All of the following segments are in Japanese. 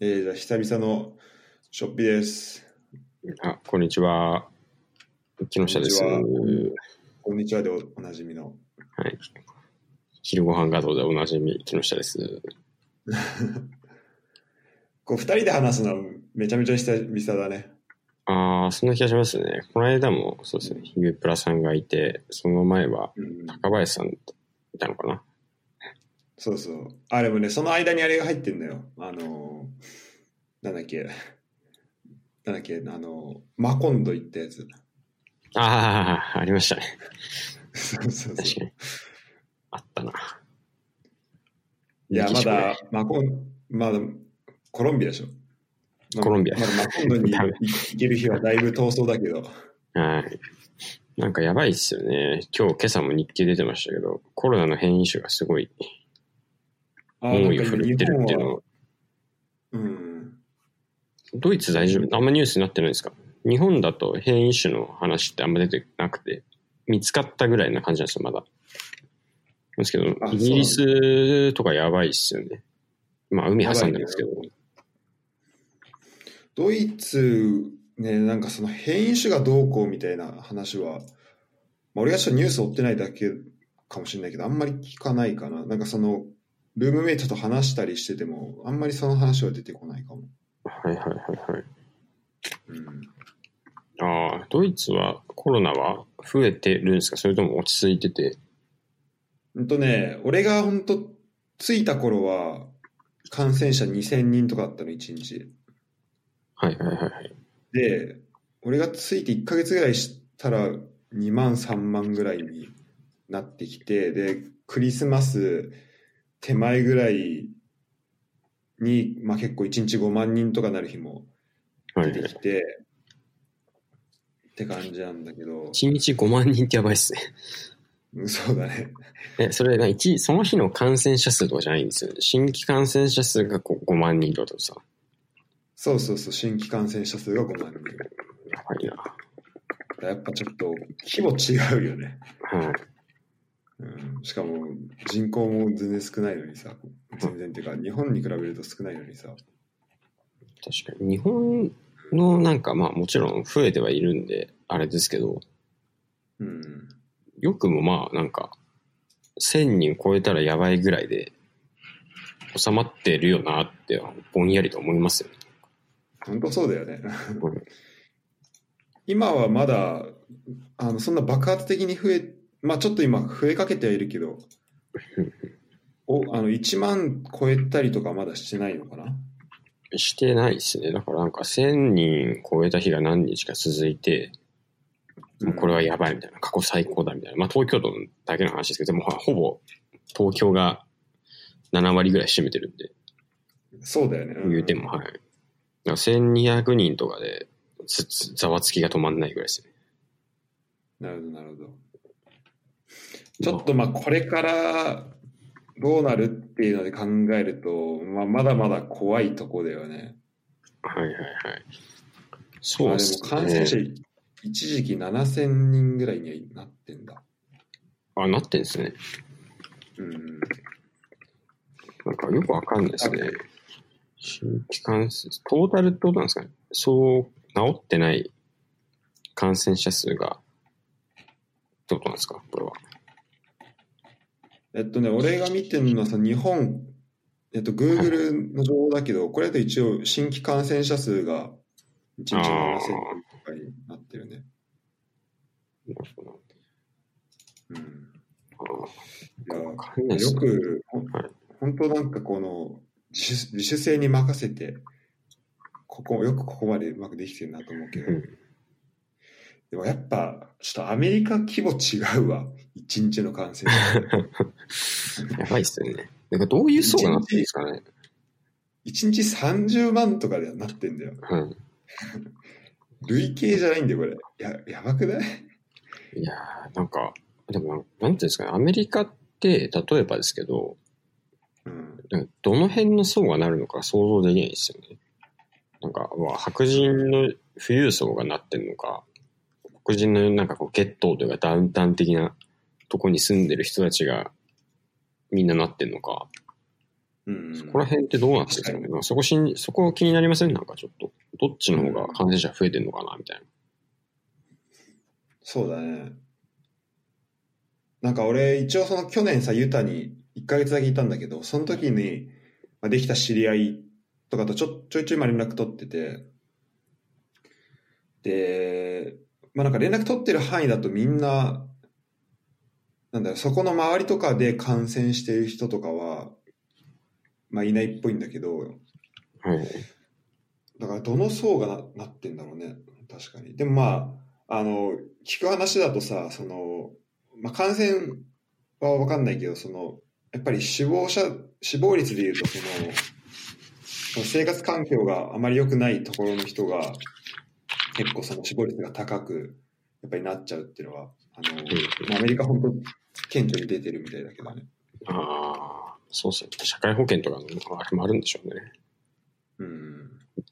えー、じゃあ久々のショッピです。あ、こんにちは。木下です。こんにちはでおおなじみの。い。昼ご飯画像でおなじみ、木下です。こう二人で話すのめちゃめちゃ久々だね。ああ、そんな気がしますね。この間も、そうですね、ゆうプラさんがいて、その前はうん、高林さんいたのかな。そうそう。あ、でもね、その間にあれが入ってんだよ。あのー、なんだっけ。なんだっけ、あのー、マコンド行ったやつ。ああ、ありましたね。そうそうそう。確かに。あったな。いや、まだ、マコン、まだ、コロンビアでしょ。まコロンビアまだマコンドに行ける日はだいぶ遠そうだけど。はい。なんかやばいっすよね。今日、今朝も日記出てましたけど、コロナの変異種がすごいあ猛威を振るってるっていうのをうん。ドイツ大丈夫あんまニュースになってないですか？日本だと変異種の話ってあんま出てなくて、見つかったぐらいな感じなんですよ、まだ。ですけどあ、イギリスとかやばいっすよね。まあ、海挟んでますけど。ドイツ、ね、なんかその変異種がどうこうみたいな話は、まあ、俺がちょっとニュース追ってないだけかもしれないけど、あんまり聞かないかな。なんかその、ルームメイトと話したりしてても、あんまりその話は出てこないかも。はいはいはいはい。うん。ああ、ドイツはコロナは増えてるんですか？それとも落ち着いてて？ほんとね、俺がほんと着いた頃は、感染者2000人とかだったの、1日。はいはいはいはい。で、俺が着いて1ヶ月ぐらいしたら2万3万ぐらいになってきて、で、クリスマス手前ぐらいに、まあ結構1日5万人とかなる日もはいはい出てきて、って感じなんだけど、1日5万人ってやばいっすね。うんそうだね。え、それな、一その日の感染者数とかじゃないんですよね。新規感染者数がこう5万人ってことさ。そうそうそう、新規感染者数が5万人。やばいな。やっぱちょっと規模違うよね。はい。うん、しかも人口も全然少ないのにさ、全然っていうか日本に比べると少ないのにさ、確かに。日本のなんかまあもちろん増えてはいるんで、あれですけど、うん、よくもまあなんか、1000人超えたらやばいぐらいで、収まってるよなって、ぼんやりと思いますよね。本当そうだよね。うん 今はまだあのそんな爆発的に増え、まあちょっと今増えかけてはいるけど、おあの1万超えたりとかまだしてないのかな？してないですね。だからなんか1000人超えた日が何日か続いて、もうこれはやばいみたいな、過去最高だみたいな。まあ東京都だけの話ですけど、でもほぼ東京が7割ぐらい占めてるんで、そうだよね。うん言うても、はい。だから1200人とかでざわつきが止まんないぐらいですね。なるほど、なるほど。ちょっとまあこれからどうなるっていうので考えると、まあ、まだまだ怖いとこだよね。はいはいはい。そうあでですも感染者ね。一時期7000人ぐらいにはなってんだ。あ、なってんですね。うん。なんかよくわかんないですね。新規感染、トータルってことなんですかね。そう、治ってない感染者数が、ってことなんですか？これは。えっとね、俺が見てるのはさ、日本、えっと、Google の情報だけど、これだと一応新規感染者数が1日7000人とかになってるね。なるほどうん。いやよね。く、本当なんかこの自主自主性に任せて、ここ、よくここまでうまくできてるなと思うけど、うんでもやっぱ、ちょっとアメリカ規模違うわ、一日の感染者。やばいっすよね。なんかどういう層がなってるんですかね。一日30万とかでなってんだよ。うん。累計じゃないんだよ、これ。や、やばくない？いやー、なんか、でもなん、ていうんですかね、アメリカって、例えばですけど、うん。どの辺の層がなるのか想像できないですよね。なんか、まあ白人の富裕層がなってんのか、黒人のなんかこう、ゲットというかダウンタウン的なとこに住んでる人たちがみんななってんのか、うん。そこら辺ってどうなってるんですかね。確まあそこしん、そこ気になりません？なんかちょっと。どっちの方が感染者増えてんのかなみたいな。そうだね。なんか俺、一応その去年さ、ユタに1ヶ月だけいたんだけど、その時に、まあ、できた知り合いとかとちょちょいちょいまあ連絡取ってて、で、まあなんか連絡取ってる範囲だとみんな、なんだろう、そこの周りとかで感染している人とかは、まあいないっぽいんだけど、はい。だからどの層がななってんだろうね。確かに。でもまああの聞く話だとさその、まあ、感染は分かんないけどそのやっぱり死亡者死亡率でいうとそのその生活環境があまり良くないところの人が結構その死亡率が高くやっぱりなっちゃうっていうのはあの、まあ、アメリカ本当顕著に出てるみたいだけどねああ、そうですね。社会保険とかのあれもあるんでしょうね。うん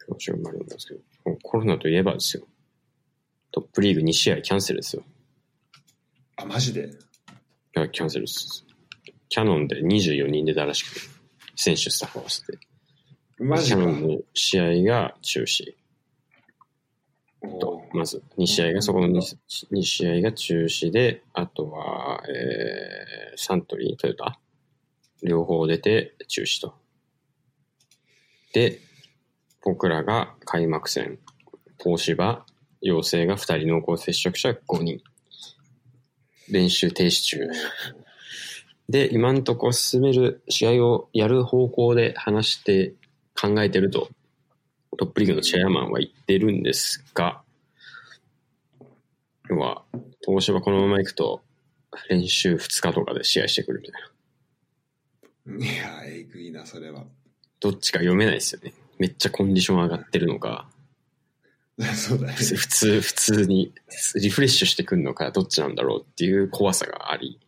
教師がもあるんですけど。コロナといえばですよ。トップリーグ2試合キャンセルですよ。あマジで？いや、キャンセルです。キャノンで24人出たらしくて、選手、スタッフ合わせて。マジかキャノンの試合が中止おとー、まず2試合が、そこの 2, 2試合が中止で、あとは、えー、サントリー、トヨタ、両方出て中止と。で、僕らが開幕戦、東芝、陽性が2人濃厚接触者5人。練習停止中。で、今んとこ進める試合をやる方向で話して考えてると、トップリーグのチェアマンは言ってるんですが、要は、東芝このまま行くと、練習2日とかで試合してくるみたいな。いやえぐいなそれはどっちか読めないですよね。めっちゃコンディション上がってるのか、そうだね普通、普通、にリフレッシュしてくるのか、どっちなんだろうっていう怖さがあり。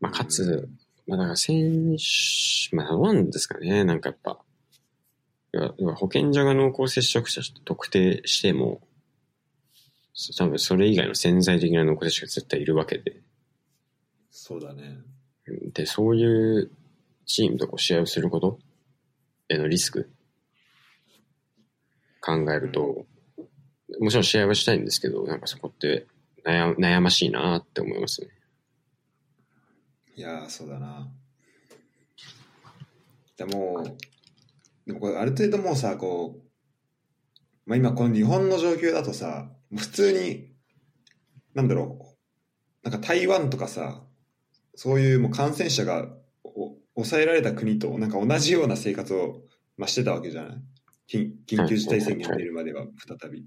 まあ、かつ、まあ、だから選手、まあ、どうなんですかね、なんかやっぱ、要は要は保健所が濃厚接触者と特定しても、多分それ以外の潜在的な濃厚接触者が絶対いるわけで、そうだね。で、そういうチームとこう試合をすることへのリスク考えると、もちろん試合はしたいんですけど、なんかそこって悩悩ましいなって思いますね。いやーそうだな。でもでもこれある程度もうさこう、まあ、今この日本の状況だとさ普通になんだろうなんか台湾とかさそういうもう感染者がお抑えられた国となんか同じような生活を、まあ、してたわけじゃない？緊緊急事態宣言が出るまでは再び。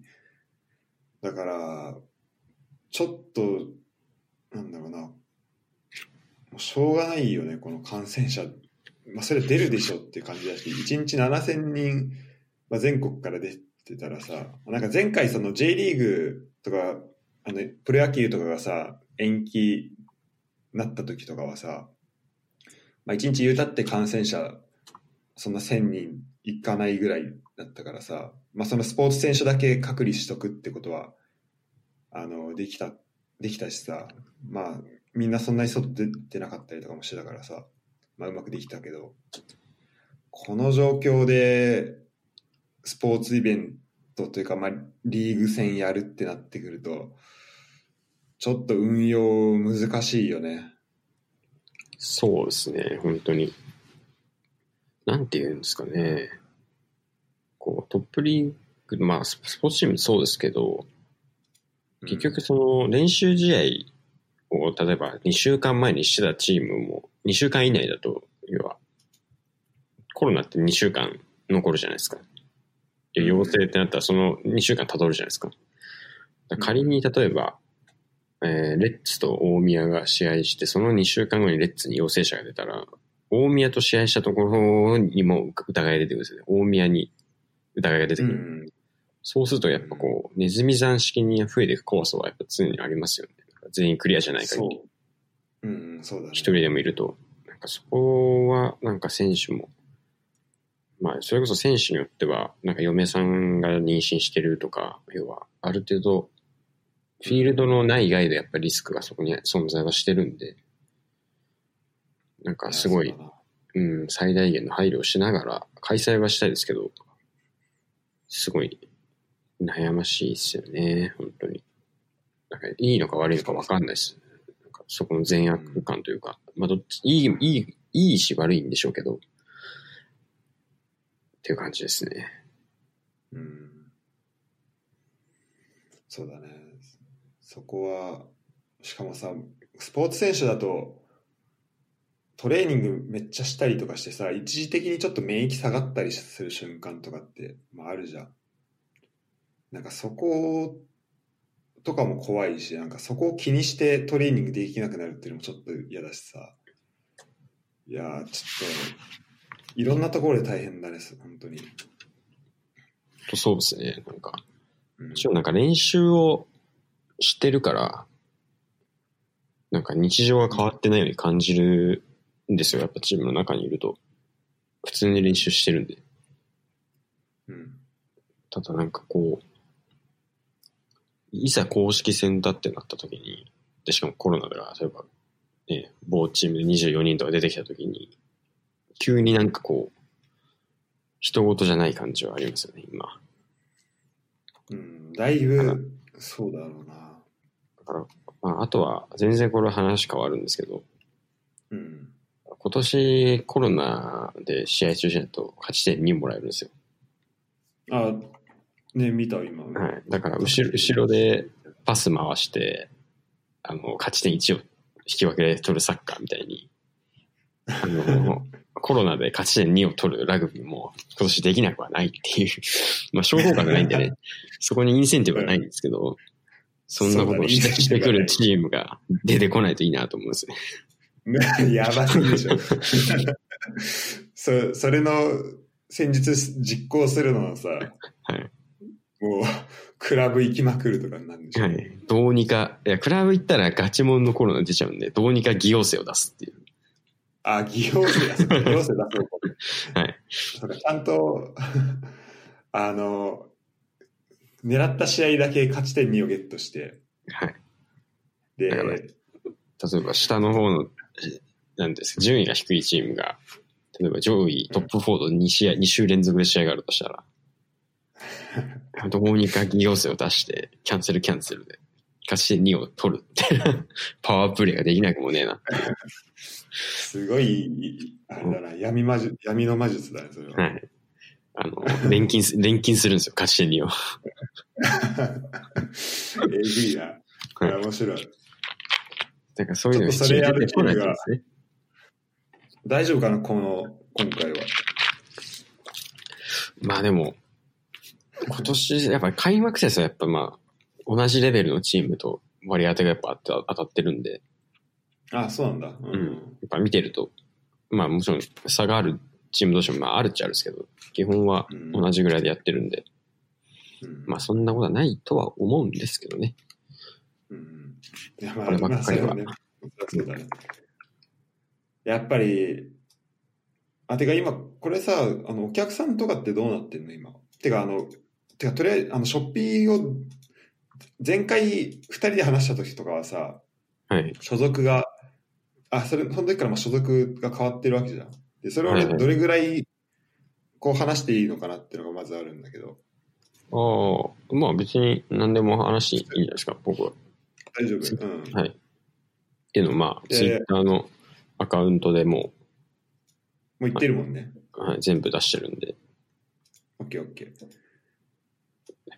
だからちょっとなんだろうな。もうしょうがないよね、この感染者。まあ、それ出るでしょっていう感じだし、1日7000人、まあ、全国から出てたらさ、なんか前回その J リーグとか、あの、プロ野球とかがさ、延期なった時とかはさ、まあ、1日言うたって感染者、そんな1000人いかないぐらいだったからさ、まあ、そのスポーツ選手だけ隔離しとくってことは、あの、できた、できたしさ、まあ、みんなそんなに外出てなかったりとかもしてたからさ、まあ、うまくできたけど、この状況で、スポーツイベントというか、まあ、リーグ戦やるってなってくると、ちょっと運用難しいよね。そうですね、本当に。なんて言うんですかね。こう、トップリーグ、まあ、ススポーツチームそうですけど、結局その練習試合を例えば2週間前にしてたチームも2週間以内だと、要は、コロナって2週間残るじゃないですか。で陽性ってなったらその2週間たどるじゃないですか。だから仮に例えば、えーレッツと大宮が試合して、その2週間後にレッツに陽性者が出たら、大宮と試合したところにも疑いが出てくるんですよね。大宮に疑いが出てうくる。ん。そうするとやっぱこう、ネズミ山式に増えていく怖さはやっぱ常にありますよね。全員クリアじゃない限そうり。。うん、そうだね。一人でもいると。なんかそこは、なんか選手も、まあ、それこそ選手によっては、なんか嫁さんが妊娠してるとか、要は、ある程度、フィールドのない外でやっぱりリスクがそこに存在はしてるんで、なんかすごいうん、最大限の配慮をしながら開催はしたいですけど、すごい悩ましいですよね、本当に。なんかいいのか悪いのか分かんないです。なんかそこの善悪感というか、まあどっち、いい、いい、いいし悪いんでしょうけど、っていう感じですね。うん。そうだね。そこは、しかもさ、スポーツ選手だと、トレーニングめっちゃしたりとかしてさ、一時的にちょっと免疫下がったりする瞬間とかって、まあ、あるじゃん。なんかそことかも怖いし、なんかそこを気にしてトレーニングできなくなるっていうのもちょっと嫌だしさ。いやー、ちょっと、いろんなところで大変だね、本当に。とそうですね、なんか。うんもちろんなんか練習をしてるから、なんか日常が変わってないように感じるんですよ、やっぱチームの中にいると。普通に練習してるんで。うん。ただなんかこう、いざ公式戦だってなった時に、で、しかもコロナで、例えば、ね、某チームで24人とか出てきた時に、急になんかこう、人事じゃない感じはありますよね、今。うん、だいぶ、そうだろうな。だから、まあ、あとは、全然これは話変わるんですけど、うん。今年コロナで試合中止だと勝ち点2もらえるんですよ。あ、ね、見た、今。はい。だから後ろ、後ろでパス回して、あの、勝ち点1を引き分けで取るサッカーみたいに、あの、コロナで勝ち点2を取るラグビーも今年できなくはないっていう、まあ、商法がないんでね、そこにインセンティブはないんですけど、そんなことをしてくるチームが出てこないといいなと思うんですね。やばすぎでしょ。そそれの戦術実行するのはさ、はい。もう、クラブ行きまくるとかになるんでしょ。はい。どうにか、いや、クラブ行ったらガチモンのコロナ出ちゃうんで、どうにか偽陽性を出すっていう。あ、技能生だ。技能生だそうか。はい。そうかちゃんと、あの、狙った試合だけ勝ち点2をゲットして、はい。で、例えば下の方の、えなんですか、順位が低いチームが、例えば上位トップ4と2試合、2週連続で試合があるとしたら、どうにか偽陽性を出して、キャンセルキャンセルで、勝ち点2を取るって、パワープレイができなくもねえな。すごい、あれだな、闇魔術、闇の魔術だね、それは。はい。あの、錬金す、錬金するんですよ、勝ち点2を。えぐいな。これ面白い。だからそういうのれやる出てこないんですね。大丈夫かな、この、今回は。まあでも、今年、やっぱり開幕節はやっぱまあ、同じレベルのチームと割り当てがやっぱ当た当たってるんで、あ、そうなんだ。ううん。やっぱ見てると、まあもちろん差があるチーム同士もまああるっちゃあるんですけど、基本は同じぐらいでやってるんで、うん。まあそんなことはないとは思うんですけどね。うん。いやまあこればっかりは。まあそれね。そうだね。やっぱり、あ、てか今、これさ、あの、お客さんとかってどうなってんの今？てか、あの、てか、とりあえず、あの、ショッピーを、前回二人で話した時とかはさ、はい。所属が、あ、それ、その時からまあ所属が変わってるわけじゃん。で、それをはいはいどれぐらい、こう話していいのかなっていうのがまずあるんだけど、ああ、まあ別に何でも話していいんじゃないですか、僕は。大丈夫？うん。はい。っていうのをまあ、でツイッターのアカウントでももう言ってるもんね。う、はい、全部出してるんで。オッケーオッケー。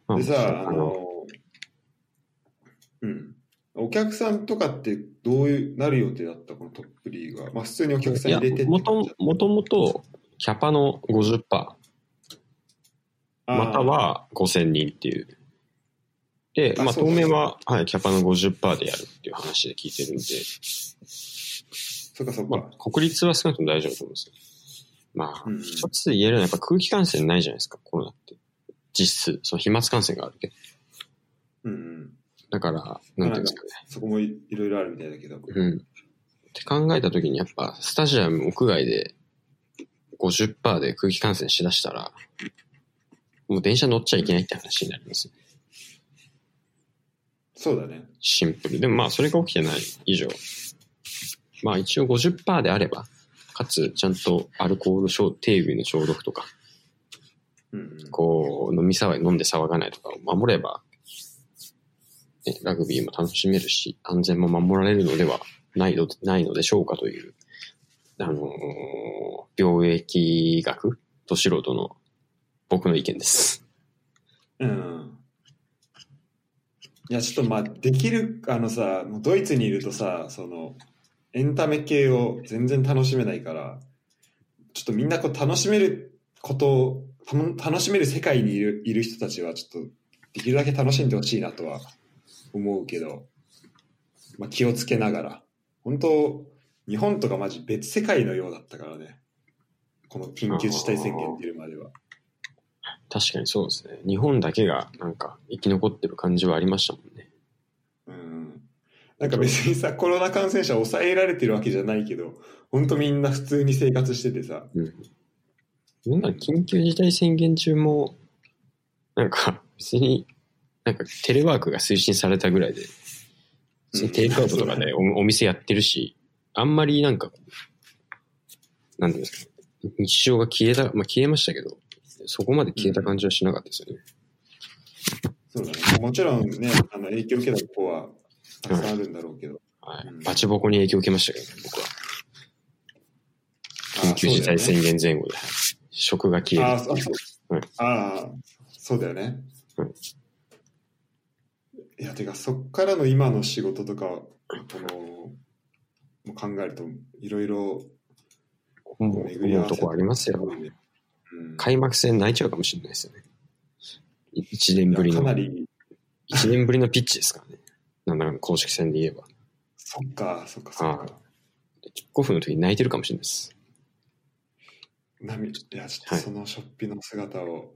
まあでさ、ああの、の、うん。お客さんとかってどういうなる予定だったこのトップリーグは？まあ普通にお客さん入れてってもともともと、キャパの50%、あーまたは5000人っていう。で、まあ当面は、はい、キャパの50%でやるっていう話で聞いてるんで、そっかそっか。まあ国立は少なくとも大丈夫だと思うんですよ。まあ、うん一つ言えるのはやっぱ空気感染ないじゃないですか、コロナって。実質、その飛沫感染があるけど。うんうん。だから、なんていうんですかね。そこもいいろいろあるみたいだけど。うん。って考えたときにやっぱスタジアム屋外で50%で空気感染しだしたら、もう電車乗っちゃいけないって話になります。そうだね。シンプル。でもまあそれが起きてない以上、まあ一応50%であれば、かつちゃんとアルコール消、手指の消毒とか。こう、飲み騒い、飲んで騒がないとかを守れば、ね、ラグビーも楽しめるし、安全も守られるのではないのないのでしょうかという、あのー病疫学と素人の僕の意見です。うん。いや、ちょっとまあ、できる、あのさ、もうドイツにいるとさ、その、エンタメ系を全然楽しめないから、ちょっとみんなこう楽しめること楽しめる世界にいるいる人たちは、ちょっと、できるだけ楽しんでほしいなとは思うけど、まあ、気をつけながら。本当、日本とかマジ別世界のようだったからね。この緊急事態宣言出るまでは。確かにそうですね。日本だけがなんか生き残ってる感じはありましたもんね。うんなんか別にさ、コロナ感染者抑えられてるわけじゃないけど、本当みんな普通に生活しててさ、うん。なんか緊急事態宣言中も、なんか 別に、なんかテレワークが推進されたぐらいで、テイクアウトとかでおお店やってるし、あんまりなんか、なんていうんですか、日常が消えた、まあ消えましたけど、そこまで消えた感じはしなかったですよね。そうだね。もちろんね、あの影響を受けたとこはたくさんあるんだろうけど。はいうん。バチボコに影響を受けましたけどね、僕は。あ緊急事態宣言。言前後で。食が消えるっていう。そうああ、そうだよね。うんいや、てか、そっからの今の仕事とか、この、もう考えると、いろいろもう思うとこありますよ。うん開幕戦泣いちゃうかもしれないですよね。い一年ぶりのかなり、一年ぶりのピッチですからね。なんだか公式戦で言えば。そっか、そっか、そっか。キックオフの時に泣いてるかもしれないです。涙いや、ちょっとはいそのショッピの姿を、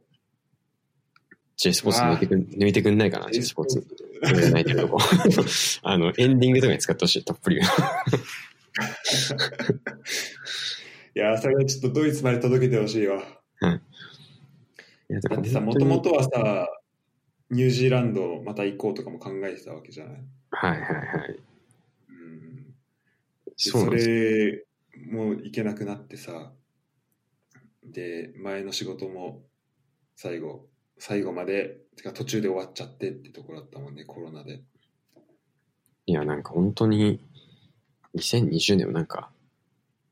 J スポーツ抜いてくん抜いてくんないかな、J スポーツ。泣いてるとこ。あの、エンディングとかに使ってほしい、たっぷり。いや、それはちょっとドイツまで届けてほしいわ。いや、だだってさ、もともとはさ、ニュージーランドまた行こうとかも考えてたわけじゃない？はいはいはい。うん、でそ。れも行けなくなってさ、で、前の仕事も最後、最後まで、てか途中で終わっちゃってってところだったもんね、コロナで。いや、なんか本当に、2020年はなんか、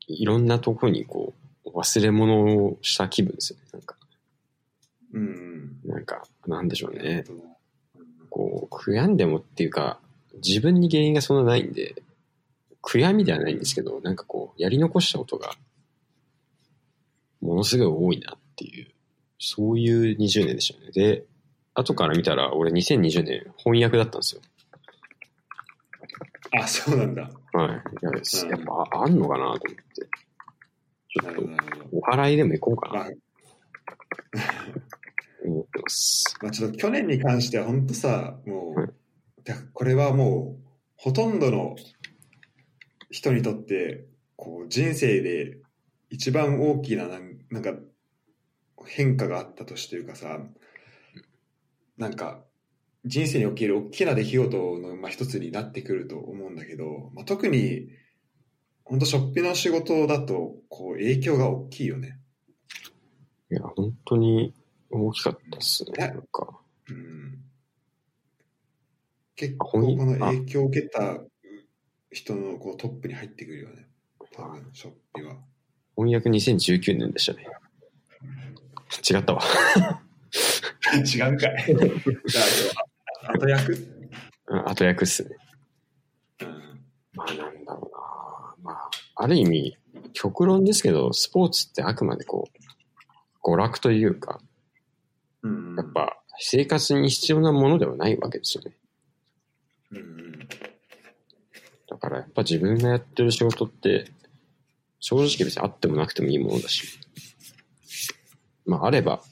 いろんなとこにこう、忘れ物をした気分ですよね。なんか、うん。なんか、なんでしょうね。こう、悔やんでもっていうか、自分に原因がそんなないんで、悔やみではないんですけど、なんかこう、やり残したことが、ものすごい多いなっていう、そういう20年でしたね。で、後から見たら、俺2020年翻訳だったんですよ。あ、そうなんだ。はい。いや、やっぱああんのかなと思って。ちょっと。お祓いでも行こうかまあなと 思ってます。まあ、ちょっと去年に関しては本当さ、もう、はいだこれはもう、ほとんどの人にとって、こう、人生で一番大きななん、なんか、変化があった年というかさ、なんか、人生における大きな出来事の、まあ、一つになってくると思うんだけど、まあ、特に、本当ショッピの仕事だと、こう、影響が大きいよね。いや、本当に大きかったっすね。え？なんか、うん結構この影響を受けた人のこうトップに入ってくるよね。多分、ショッピは。翻訳2019年でしたね。違ったわ。違うかい。後役うん後役っすね。うん。まあなんだろうな。まあ、ある意味、極論ですけど、スポーツってあくまでこう、娯楽というか、うん。やっぱ生活に必要なものではないわけですよね。うんうん。だからやっぱ自分がやってる仕事って、正直別にあってもなくてもいいものだし、まああれば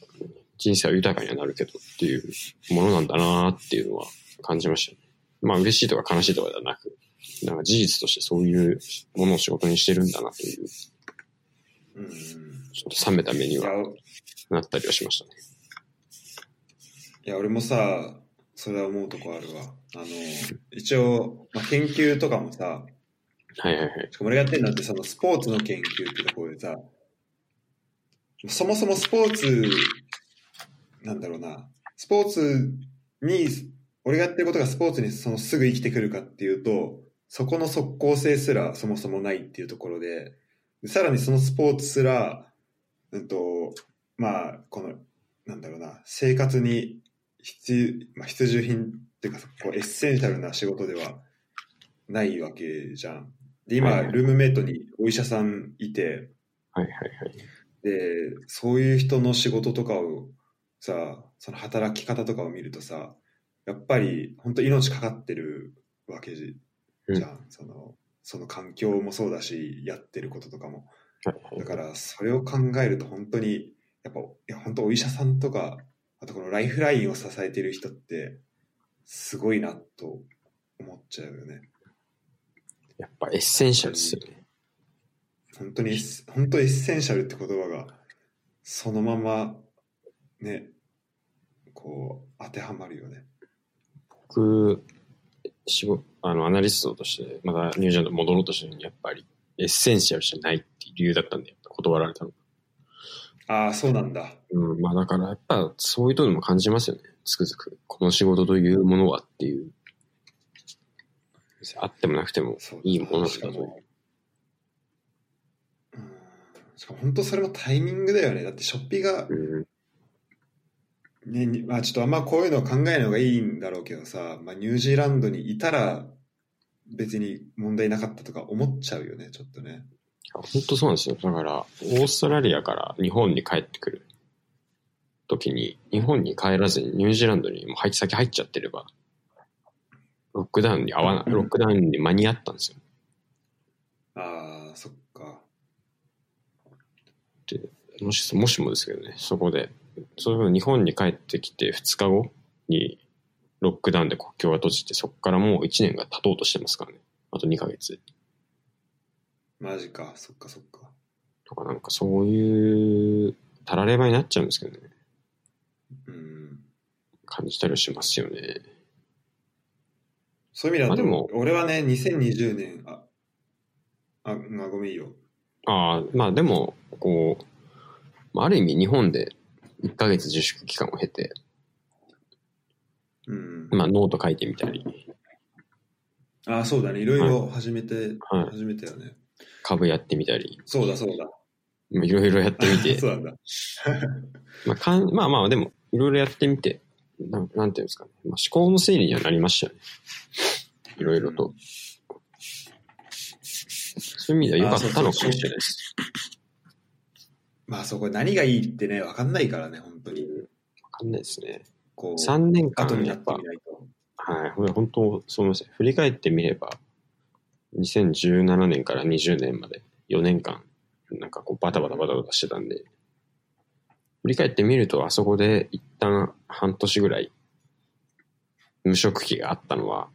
人生は豊かにはなるけどっていうものなんだなっていうのは感じましたね。まあ嬉しいとか悲しいとかではなく、なんか事実としてそういうものを仕事にしてるんだなという、ちうんうん。ょっと冷めた目にはいなったりはしましたね。や俺もさ、それは思うとこあるわ。あの、一応、まあ、研究とかもさ、はいはいはい。しかも俺がやってるのってそのスポーツの研究ってところでさ、そもそもスポーツ、なんだろうな、スポーツに、俺がやってることがスポーツにそのすぐ生きてくるかっていうと、そこの即効性すらそもそもないっていうところで、さらにそのスポーツすら、うんと、まあ、この、なんだろうな、生活に必,、まあ、必需品っていうか、こうエッセンシャルな仕事ではないわけじゃん。で、今、ルームメイトにお医者さんいて、はいはいはい。で、そういう人の仕事とかをさ、その働き方とかを見るとさ、やっぱり本当命かかってるわけじうんじゃん。その、その環境もそうだし、やってることとかも。だから、それを考えると本当に、やっぱ、いや、本当お医者さんとか、あとこのライフラインを支えてる人って、すごいなと思っちゃうよね。やっぱエッセンシャルですよね。本当にエッセ、本当エッセンシャルって言葉が、そのまま、ね、こう、当てはまるよね。僕、仕事、あの、アナリストとして、またニュージーランドに戻ろうとしてるのに、やっぱり、エッセンシャルじゃないっていう理由だったんで、断られたの。ああ、そうなんだ。うん、まあだから、やっぱ、そういうところも感じますよね。つくづく。この仕事というものはっていう。あってもなくてもいいもの。しかも、うん、しかも本当それもタイミングだよね。だって、ショッピが、うん、ね、にまあちょっとあんまこういうのを考えない方がいいんだろうけどさ、まあニュージーランドにいたら、別に問題なかったとか思っちゃうよね、ちょっとね。本当そうなんですよ。だから、オーストラリアから日本に帰ってくる時に、日本に帰らずにニュージーランドにもう入先入っちゃってれば、ロックダウンに合わない、うんロックダウンに間に合ったんですよ。ああ、そっか。もしもしもですけどね、そこで、それ日本に帰ってきて2日後にロックダウンで国境が閉じて、そこからもう1年が経とうとしてますからね。あと2ヶ月。マジか、そっかそっか。とかなんかそういう、たらればになっちゃうんですけどね。うん。感じたりしますよね。そういう意味だと、まあでも俺はね、2020年、あ、あ、あごめんよ。ああ、まあでも、こう、まあある意味日本で1ヶ月自粛期間を経て、うん。まあノート書いてみたり、あ、そうだね。いろいろ始めて、はい始めたよね。株やってみたり、そうだそうだ。まあいろいろやってみて、そうなんだ。まあかん、まあまあでも、いろいろやってみて、なんなんていうんですかね、まあ、思考の整理にはなりましたよね。いろいろと。そういう意味では良かったのかもしれないです。まあそこ何がいいってね、わかんないからね、本当に。わかんないですね。こう、3年間後になやってぱ。はい、ほん本当、す。振り返ってみれば、2017年から20年まで4年間、なんかこうバタバタバタバタしてたんで、振り返ってみると、あそこで一旦半年ぐらい、無職期があったのは、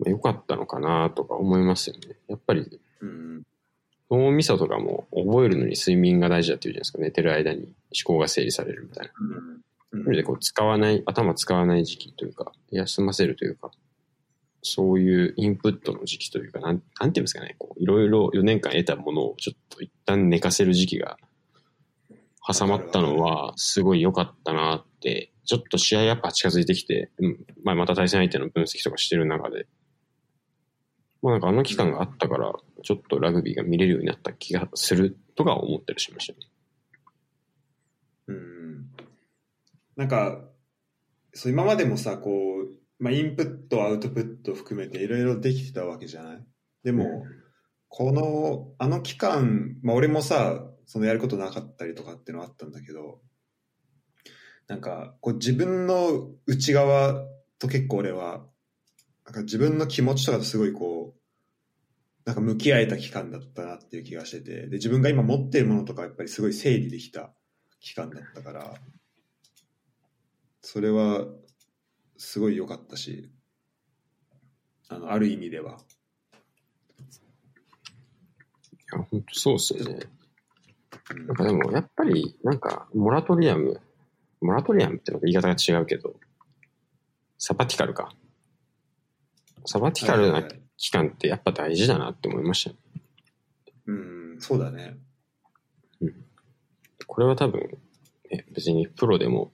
まあ良かったのかなとか思いますよね。やっぱり、うん。脳みそとかも覚えるのに睡眠が大事だっていうじゃないですか。寝てる間に思考が整理されるみたいな。うんそういう意味でこう使わない、頭使わない時期というか、休ませるというか、そういうインプットの時期というか、なんなんていうんですかね、こういろいろ4年間得たものをちょっと一旦寝かせる時期が挟まったのは、すごい良かったなって、ちょっと試合やっぱ近づいてきて、うんまあ、また対戦相手の分析とかしてる中で、まあなんかあの期間があったから、ちょっとラグビーが見れるようになった気がするとか思ったりしましたね。うん。なんか、そう今までもさ、こう、まあ、インプット、アウトプット含めていろいろできてたわけじゃない？でも、この、あの期間、まあ俺もさ、そのやることなかったりとかっていうのはあったんだけど、なんか、こう自分の内側と結構俺は、なんか自分の気持ちとかとすごいこう、なんか向き合えた期間だったなっていう気がしてて、で、自分が今持ってるものとかやっぱりすごい整理できた期間だったから、それはすごい良かったし、あの、ある意味では。いや、本当そうですよね。うんなんかでも、やっぱり、なんか、モラトリアム、モラトリアムって言い方が違うけど、サバティカルか。サバティカルな期間ってやっぱ大事だなって思いましたね。うん、そうだね。これは多分、ね、別にプロでも、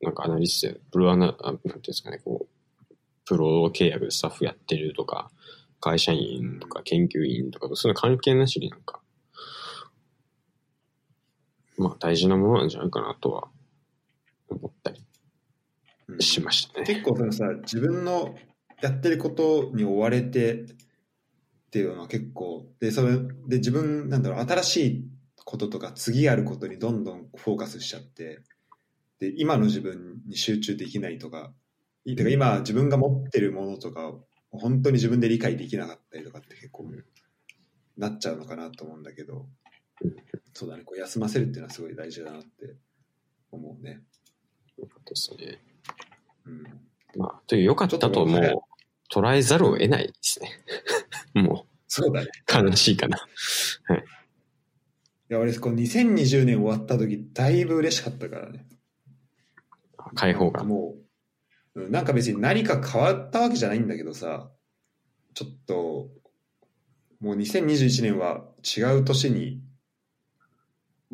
なんかアナリストや、プロアナ、あなんていうんですかね、こう、プロ契約でスタッフやってるとか、会社員とか研究員とかと、そういうの関係なしになんか、まあ大事なものなんじゃないかなとは思ったりうん。しましたね。結構そのさ、自分のやってることに追われてっていうのは結構、で、それで自分、なんだろう、新しいこととか次やることにどんどんフォーカスしちゃって、で、今の自分に集中できないとか、いてか今自分が持ってるものとかを本当に自分で理解できなかったりとかって結構なっちゃうのかなと思うんだけど。うん、そうだね、こう休ませるっていうのはすごい大事だなって思うね。よかったですね。うん。まあ、という良かったともうう捉えざるを得ないですね。もそうだね。う悲しいかな。いや、俺、こう2020年終わった時、だいぶ嬉しかったからね。解放感。もう、うんなんか別に何か変わったわけじゃないんだけどさ、ちょっと、もう2021年は違う年に、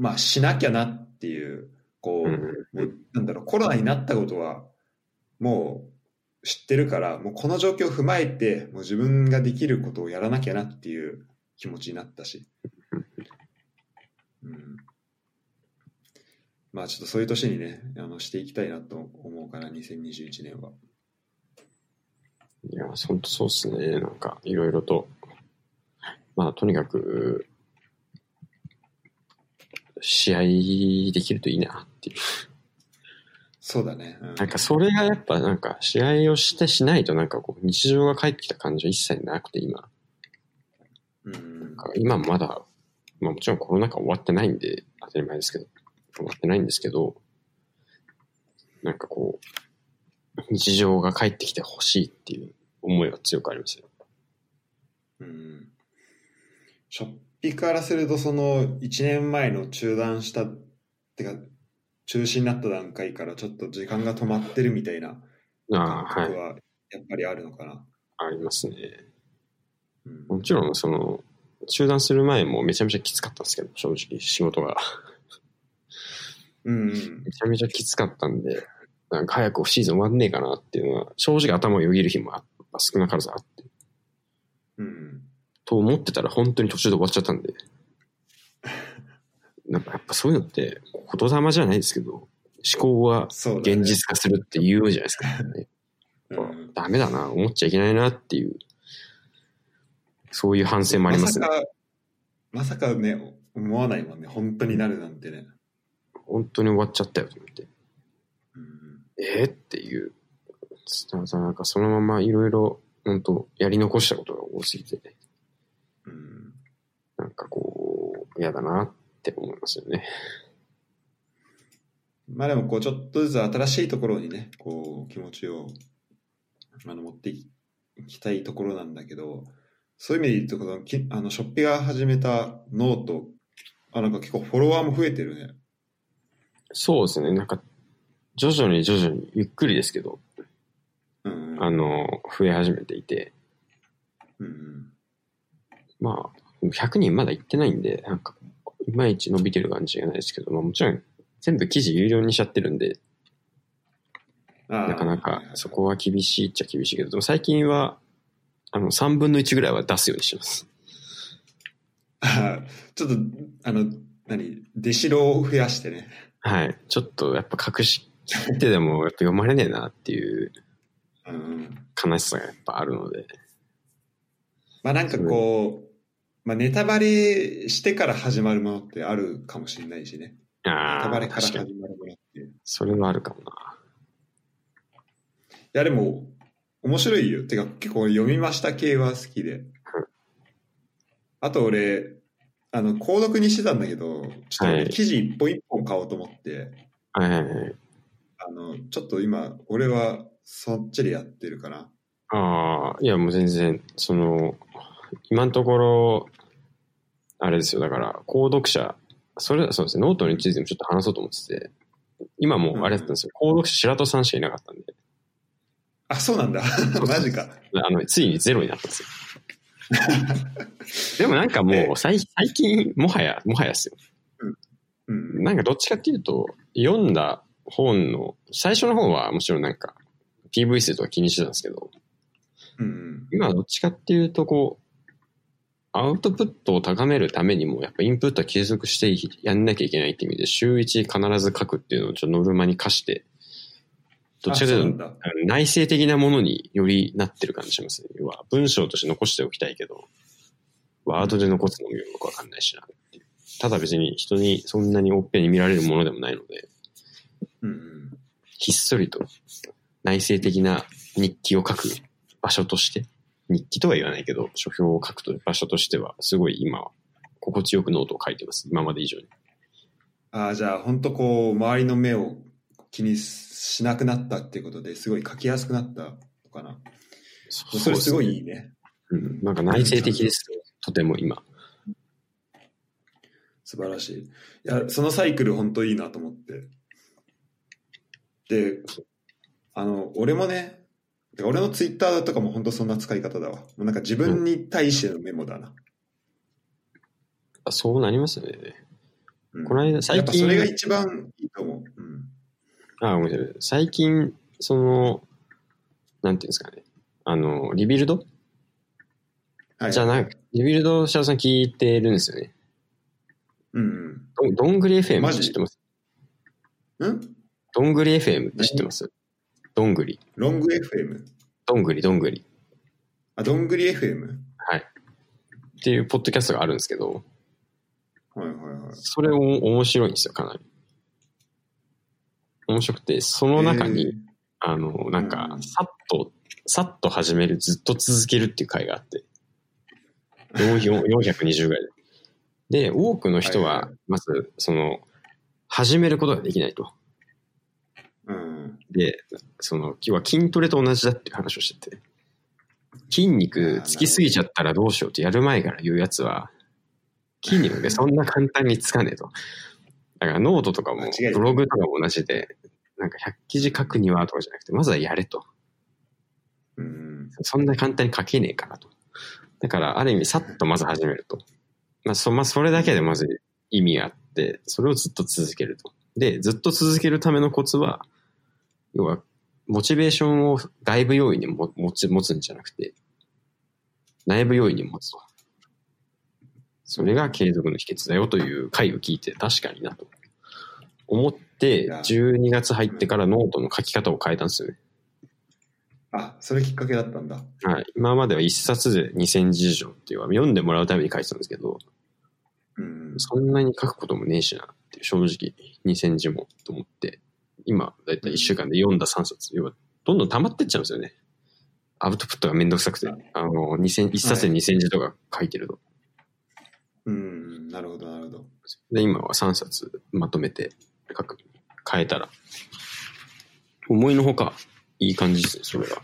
まあしなきゃなっていう、こう、なんだろう、コロナになったことは、もう知ってるから、もうこの状況を踏まえて、もう自分ができることをやらなきゃなっていう気持ちになったし。うん、まあちょっとそういう年にね、あのしていきたいなと思うかな、2021年は。いや、本当そうっすね。なんか、いろいろと。まあ、とにかく、試合できるといいなっていう。そうだね。うんなんか、それがやっぱ、なんか、試合をしてしないと、なんかこう、日常が返ってきた感じは一切なくて、今。うんなんか今もまだ、まあもちろんコロナ禍終わってないんで、当たり前ですけど、終わってないんですけど、なんかこう、日常が返ってきてほしいっていう思いは強くありますよ。うんショッピからすると、その1年前の中断した、ってか、中止になった段階からちょっと時間が止まってるみたいな感ああ、はい。覚はやっぱりあるのかな。ありますね。うんもちろん、その、中断する前もめちゃめちゃきつかったんですけど、正直、仕事が。うんうんめちゃめちゃきつかったんで、なんか早くシーズン終わんねえかなっていうのは、正直頭をよぎる日もあ少なからずあって。うんと思ってたら本当に途中で終わっちゃったんで。なんかやっぱそういうのって言霊じゃないですけど、思考は現実化するって言うじゃないですか。ね うんダメだな、思っちゃいけないなっていう、そういう反省もありますねま。さか、まさかね、思わないもんね。本当になるなんてね。本当に終わっちゃったよと思って。うんえーっていう。なんかそのままいろいろ、本当やり残したことが多すぎて、うんなんかこう、嫌だなって思いますよね。まあでもこうちょっとずつ新しいところにねこう気持ちをあの持っていきたいところなんだけどそういう意味で言うとこのきあのショッピが始めたノートあなんか結構フォロワーも増えてるねそうですね。なんか、徐々に徐々に、ゆっくりですけど、うんあの、増え始めていて、うんまあ、100人まだ行ってないんで、なんか、いまいち伸びてる感じがないですけど、まあもちろん、全部記事有料にしちゃってるんで、なかなかそこは厳しいっちゃ厳しいけど、でも最近は、あの、3分の1ぐらいは出すようにします。ちょっとあの何出代を増やしてねはい。ちょっとやっぱ隠し切ってでもやっぱ読まれねえなっていううん悲しさがやっぱあるので、まあなんかこう、まあ、ネタバレしてから始まるものってあるかもしれないしねネああ、タバレから。始まるものってそれはあるかもな。いや、でも、面白いよ。てか、結構読みました系は好きで。あと俺、あの、購読にしてたんだけど、ちょっはいと記事一本一本買おうと思って、はいはいはい。あの、ちょっと今、俺はそっちでやってるかな。ああ、いやもう全然、その、今のところ、あれですよ、だから、購読者、それはそうですね、ノートについてもちょっと話そうと思ってて、今もうあれだったんですよ、購読者白戸さんしかいなかったんで、あ、そうなんだ。マジか。あの、ついにゼロになったんですよ。でもなんかもう最最近、もはや、もはやですよ。うん。なんかどっちかっていうと、読んだ本の、最初の方はもちろんなんか PV 数とか気にしてたんですけど、うん。今はどっちかっていうとこう、アウトプットを高めるためにも、やっぱインプットは継続してやんなきゃいけないって意味で、週1必ず書くっていうのをちょっとノルマに課して、どっちかというと、内省的なものによりなってる感じしますね。要は文章として残しておきたいけど、ワードで残すのもよくわかんないしなっていう。ただ別に人にそんなにオッペンに見られるものでもないので、うんうん。ひっそりと内省的な日記を書く場所として、日記とは言わないけど、書評を書くと場所としては、すごい今は心地よくノートを書いてます。今まで以上に。ああ、じゃあ、本当こう、周りの目を気にしなくなったっていうことですごい書きやすくなったのかな。それすごいいいね。うん、なんか内省的ですよ。とても今。素晴らしい。いや、そのサイクル本当いいなと思って。で、あの、俺もね、俺のツイッターとかも本当そんな使い方だわ。もうなんか自分に対してのメモだな。あそうなりますよね。うんこの間、や最近、っぱそれが一番いいと思う。うん。あ、ごめんなさい。最近、その、なんていうんですかね。あの、リビルド？はい。じゃなく、リビルド、シャオさん聞いてるんですよね。うんどどんぐり FM マジって知ってます？うん？んどんぐり FM って知ってます？どんぐり。ロング FM? どんぐり、どんぐり。あ、どんぐり FM? はい。っていうポッドキャストがあるんですけど、はいはいはい。それも面白いんですよ、かなり。面白くて、その中に、えーあの、なんかう、んさっと、さっと始める、ずっと続けるっていう回があって、4 420 ぐらいで。で、多くの人はまず、その、始めることができないと。うん。で、その、要は筋トレと同じだっていう話をしてて、筋肉つきすぎちゃったらどうしようってやる前から言うやつは、筋肉がそんな簡単につかねえと。だからノートとかもブログとかも同じで、なんか100記事書くにはとかじゃなくて、まずはやれと。うん。そんな簡単に書けねえからと。だから、ある意味、さっとまず始めると。まあ、そ、まあ、それだけでまず意味があって、それをずっと続けると。で、ずっと続けるためのコツは、要は、モチベーションを外部要因にも持ち、持つんじゃなくて、内部要因に持つと。それが継続の秘訣だよという回を聞いて、確かになと。思って、いや12月入ってからノートの書き方を変えたんですよね。あ、それきっかけだったんだ。はい。今までは一冊で2000字以上っていう、読んでもらうために書いてたんですけど、うん。そんなに書くこともねえしなっていう、正直2000字もと思って、今、だいたい1週間で読んだ3冊、要は、どんどん溜まってっちゃうんですよね。アウトプットがめんどくさくて、あの、2000、1冊で2000字とか書いてると。うん。なるほど、なるほど。で、今は3冊まとめて書く、変えたら、思いのほか、いい感じですね、それが。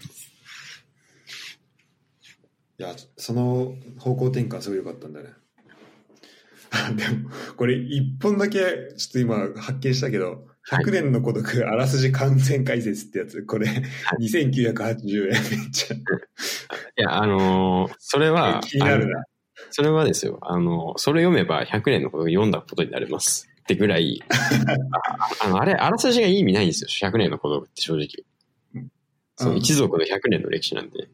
いや、その方向転換すごい良かったんだね。でも、これ一本だけ、ちょっと今発見したけど、はい100年の孤独、あらすじ完全解説ってやつ、これ、2980円、めっちゃ。いや、あのーそれは、気になるな。それはですよ、あの、それ読めば100年のことを読んだことになります。ってぐらい、ああの、あれ、あらすじがいい意味ないんですよ。100年の孤独って正直。そのうん一族の100年の歴史なんで。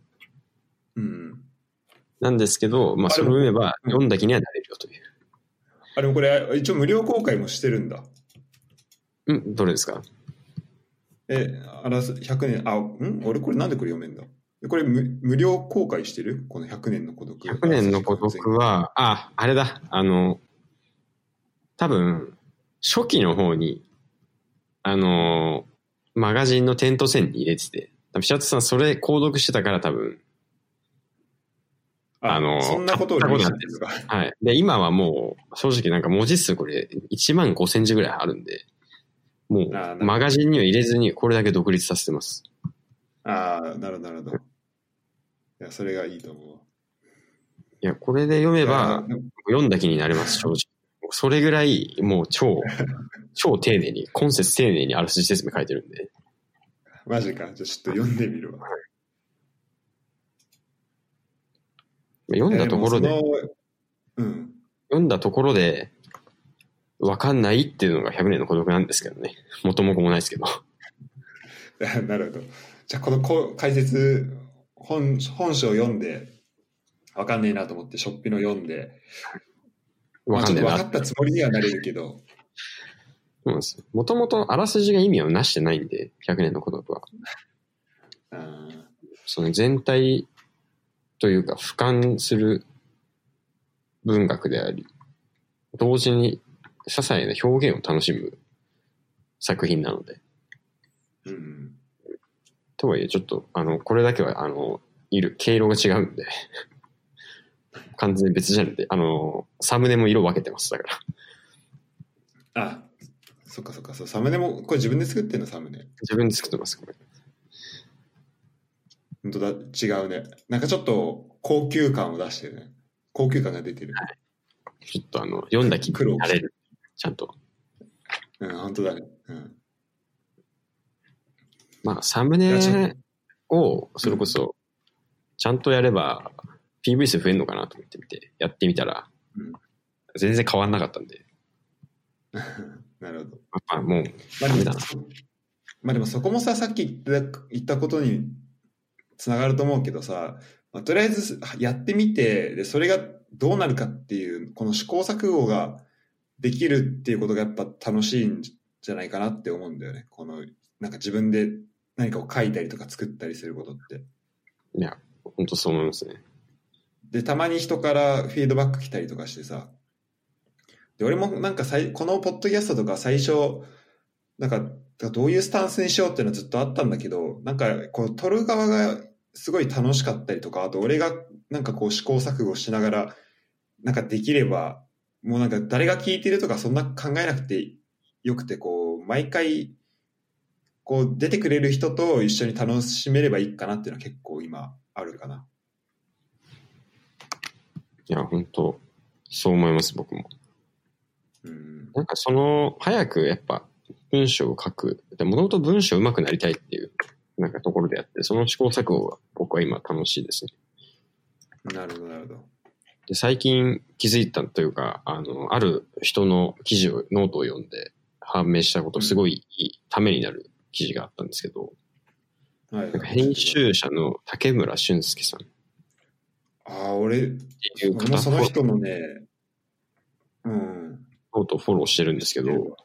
うん。なんですけど、まあ、それを読めばうん読んだ気にはなれるよという。あ、でもこれ、一応無料公開もしてるんだ。うん、どれですか？え、あらす、100年、あ、ん？俺これなんでこれ読めんだ？これ無無料公開してる？この100年の孤独。100年の孤独は、あ、あれだ、あの、多分、初期の方に、あの、マガジンのテント線に入れてて、多分、シャツさんそれ購読してたから多分、ああのそんなことを理解してるのか。はい。で、今はもう、正直なんか文字数これ1万5千字ぐらいあるんで、もう、マガジンには入れずにこれだけ独立させてます。ああ、なるほど、なるほど。いや、それがいいと思う。いや、これで読めば読んだ気になります、正直。それぐらい、もう超、超丁寧に、今節丁寧にあらすじ説明書いてるんで。マジか。じゃあちょっと読んでみるわ。読んだところで、いやもそのうん。読んだところで、わかんないっていうのが100年の孤独なんですけどね。元も子もないですけど。なるほど。じゃあ、このこ解説、本、本書を読んで、わかんねえなと思って、ショッピの読んで、わかんないなかったつもりにはなれるけど、そうですよ。もともとあらすじが意味をなしてないんで、100年の孤独は。うんその全体というか俯瞰する文学であり、同時に些細な表現を楽しむ作品なので。うん。とはいえ、ちょっと、あの、これだけは、あの、いる、毛色が違うんで、完全に別ジャンルで、あの、サムネも色分けてます、だから。あ、そっかそっか、そう、サムネも、これ自分で作ってんの、サムネ。自分で作ってます、これ。本当だ、違うね。なんかちょっと高級感を出してるね。高級感が出てる。ちょっとあの、読んだ気分になれる。ちゃんと。うん、本当だね。うん。まあ、サムネを、それこそ、ちゃんとやれば、PV 数増えるのかなと思ってみて、やってみたらうん、全然変わんなかったんで、なるほど。まあでもダメだな。まあでもそこもさ、さっき言った言ったことにつながると思うけどさ、まあ、とりあえずやってみて、で、それがどうなるかっていう、この試行錯誤ができるっていうことがやっぱ楽しいんじゃないかなって思うんだよね。この、なんか自分で何かを書いたりとか作ったりすることって。いや、本当そう思いますね。で、たまに人からフィードバック来たりとかしてさ、で、俺もなんかさいこのポッドキャストとか最初、なんか、どういうスタンスにしようっていうのはずっとあったんだけど、なんか、こう、撮る側がすごい楽しかったりとか、あと俺がなんかこう試行錯誤しながら、なんかできれば、もうなんか誰が聞いてるとかそんな考えなくてよくて、こう、毎回、こう出てくれる人と一緒に楽しめればいいかなっていうのは結構今あるかな。いや、本当そう思います、僕も。うん。なんかその、早くやっぱ文章を書く。もともと文章上手くなりたいっていう、なんかところであって、その試行錯誤が僕は今楽しいですね。なるほど、なるほど。で、最近気づいたというか、あの、ある人の記事を、ノートを読んで判明したこと、すごいためになる記事があったんですけど、はい、なんか編集者の竹村俊介さんっああ、俺、ていう俺もその方人のね、うん。ノートをフォローしてるんですけど、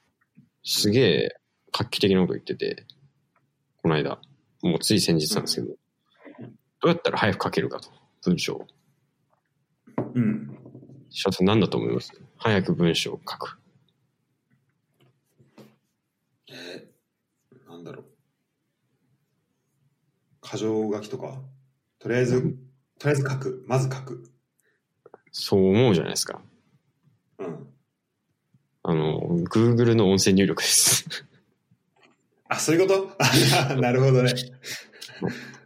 すげえ画期的なこと言ってて、この間、もうつい先日なんですけど、どうやったら早く書けるかと、文章を。うん。翔さん何だと思います？早く文章を書く。えー、なんだろう。箇条書きとか？とりあえず、とりあえず書く。まず書く。そう思うじゃないですか。うん。あの、Google の音声入力です。あ、そういうこと？あ なるほどね。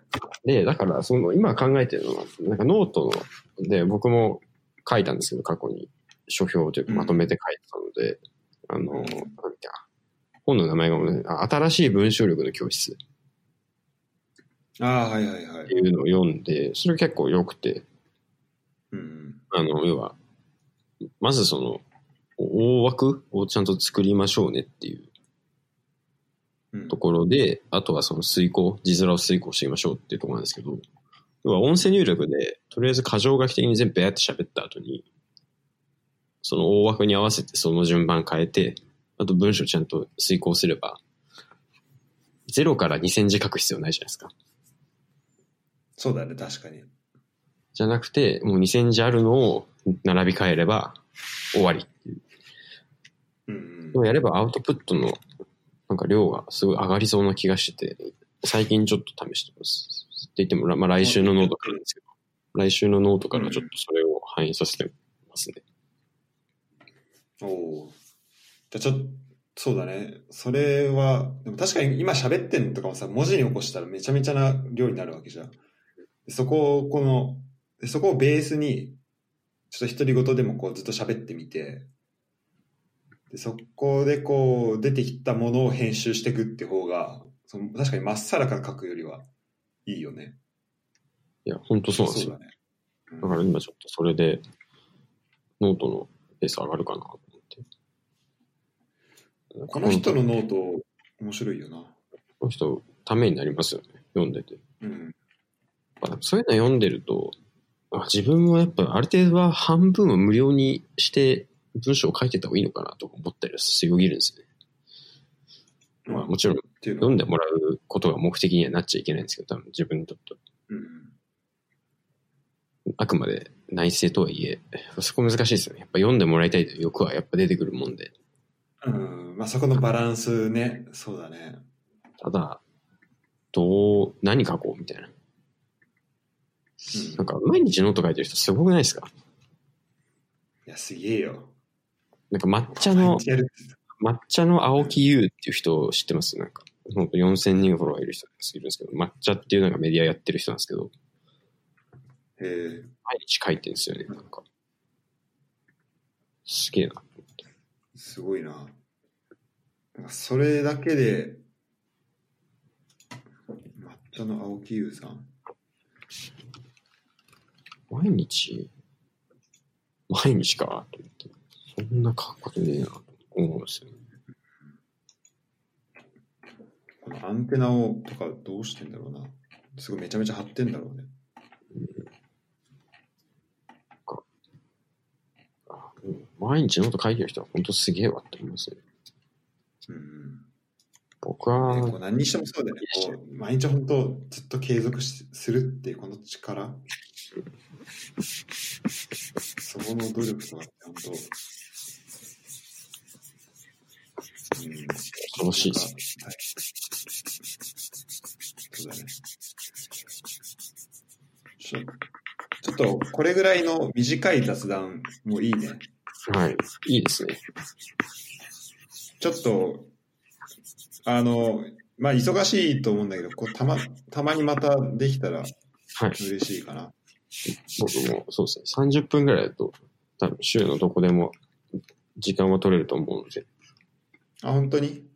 で、だから、その、今考えてるのは、なんかノートで僕も書いたんですけど、過去に書評というかうんまとめて書いてたので、あの、なんだっけな本の名前がね、あ新しい文章力の教室っああ、はいはいはいて。いうのを読んで、それ結構良くて、うん。あの、要は、まずその、大枠をちゃんと作りましょうねっていううんところで、あとはその遂行、字面を遂行してみましょうっていうところなんですけど、要は音声入力で、とりあえず過剰書き的に全部ベーって喋った後に、その大枠に合わせてその順番変えて、あと文章ちゃんと遂行すれば、0から2000字書く必要ないじゃないですか。そうだね、確かに。じゃなくて、もう2000字あるのを並び替えれば終わりっていう。うんでもやればアウトプットのなんか量がすごい上がりそうな気がしてて、最近ちょっと試してます。って言っても、まあ来週のノートからですけど、来週のノートからちょっとそれを反映させてますね。おお。じゃちょっと、そうだね。それは、でも確かに今喋ってんのとかもさ、文字に起こしたらめちゃめちゃな量になるわけじゃん。そこを、この、そこをベースに、ちょっと独り言でもこうずっと喋ってみて、でそこでこう出てきたものを編集していくって方が、その確かにまっさらから書くよりはいいよね。いや、ほんとそうなんですよ。だね。だから今ちょっとそれで、ノートのペース上がるかなと思って。この人のノート、面白いよな。この人、ためになりますよね。読んでて。うん。そういうの読んでると、あ自分もやっぱある程度は半分は無料にして文章を書いてた方がいいのかなとか思ったりはしよぎるんですね。まあもちろん読んでもらうことが目的にはなっちゃいけないんですけど、多分自分にとっては。うん。あくまで内政とはいえ、そこ難しいですよね。やっぱ読んでもらいたいという欲はやっぱ出てくるもんで。うん。まあそこのバランスね、そうだね。ただ、どう、何書こうみたいな。うんなんか毎日ノート書いてる人すごくないですか？いや、すげえよ。なんか抹茶の抹茶の青木優っていう人を知ってます？なんか、ほんと4000人フォロワーいる人いるんですけど、抹茶っていうなんかメディアやってる人なんですけど、えー、毎日書いてるんですよね、なんか。すげえな。すごいな。なんかそれだけで、抹茶の青木優さん？毎日、毎日か、と思って。そんな書くことねえな、と思うんですよね。このアンテナをとかどうしてんだろうな。すごいめちゃめちゃ貼ってんだろうね。あうん毎日ノート書いてる人は本当すげえわって思いますね。うん。僕は、ね何にしてもそうだよね。こう毎日本当ずっと継続しするっていうこの力。そこの努力とかって本当。うん。恐ろしいですはい。そうだね。ちょっとこれぐらいの短い雑談もいいね。はい。いいですね。ちょっと、あの、まあ忙しいと思うんだけど、こうたま、たまにまたできたらはい。嬉しいかな。僕もそうですね。30分ぐらいだと、多分週のどこでも時間は取れると思うので。あ、本当に？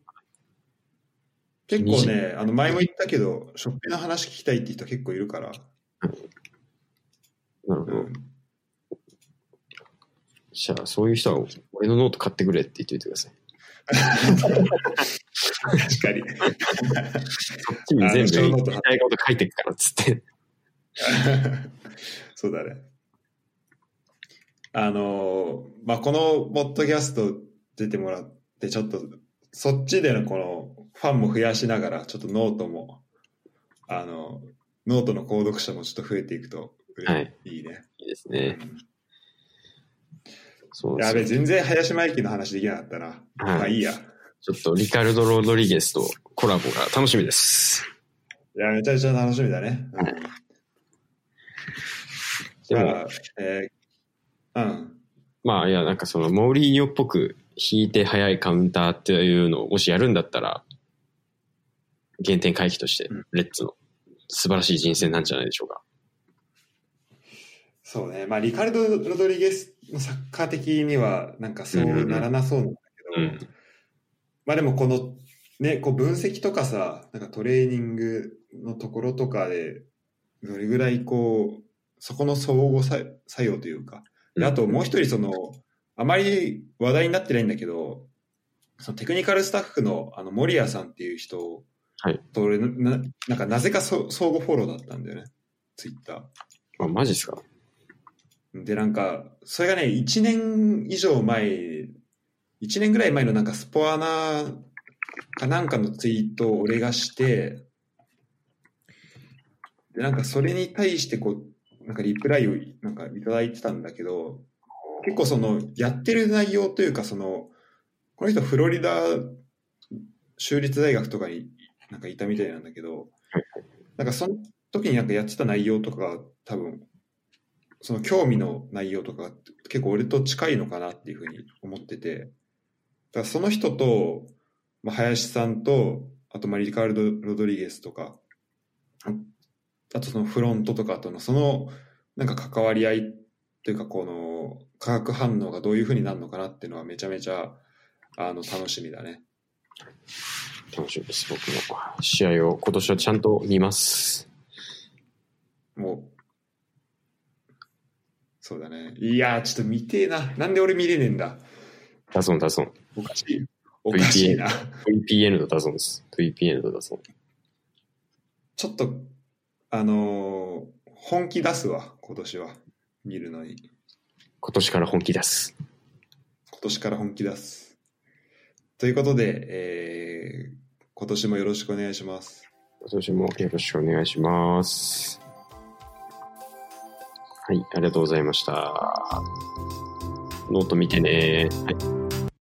結構ね、あの前も言ったけど、ショッピの話聞きたいって人結構いるから。なるほど。うん。じゃあ、そういう人は俺のノート買ってくれって言っておいてください。確かに。そっちに全部言いたいこと書いてくからっつって。そうだね。あの、まあ、このポッドキャスト出てもらって、ちょっと、そっちでのこのファンも増やしながら、ちょっとノートも、あの、ノートの購読者もちょっと増えていくと、はいいいね。いいですね。うんそうですやべ、全然林真之の話できなかったな。はいまあいいや。ちょっとリカルド・ロドリゲスとコラボが楽しみです。いや、めちゃめちゃ楽しみだね。うんはいでも、じゃあ、えーうん。まあ、いや、なんかその、モウリーヨっぽく引いて早いカウンターっていうのをもしやるんだったら、原点回帰としてうん、レッツの素晴らしい人生なんじゃないでしょうか。そうね。まあ、リカルド・ロドリゲスのサッカー的には、なんかそうならなそうなんだけど、うん。まあでもこの、ね、こう分析とかさ、なんかトレーニングのところとかで、どれぐらいこう、そこの相互作作用というか、であともう一人その、あまり話題になってないんだけど、そのテクニカルスタッフのあの森谷さんっていう人はい。と俺な、なんかなぜかそ相互フォローだったんだよね、ツイッター。あ、マジっすか？で、なんか、それがね、1年以上前、1年ぐらい前のなんかスポアナかなんかのツイートを俺がして、で、なんかそれに対してこう、なんかリプライをなんかいただいてたんだけど、結構その、やってる内容というか、その、この人フロリダ州立大学とかになんかいたみたいなんだけど、なんかその時になんかやってた内容とかが多分、その興味の内容とか結構俺と近いのかなっていうふうに思ってて、だからその人と、まあ、林さんと、あとまあリカールド・ロドリゲスとか、ああとそのフロントとかとのそのなんか関わり合いというかこの化学反応がどういうふうになるのかなっていうのはめちゃめちゃあの楽しみだね。楽しみです、僕も。試合を今年はちゃんと見ます。もそうだね。いやー、ちょっと見てえな。なんで俺見れねえんだ？ダゾン、ダゾン。おかしい。おかしいな。VPN とダゾンです。VPN とダゾン。ちょっと、あのー本気出すわ、今年は。見るのに。今年から本気出す。今年から本気出す。ということで、えー今年もよろしくお願いします。今年もよろしくお願いします。はい、ありがとうございました。ノート見てね。はい。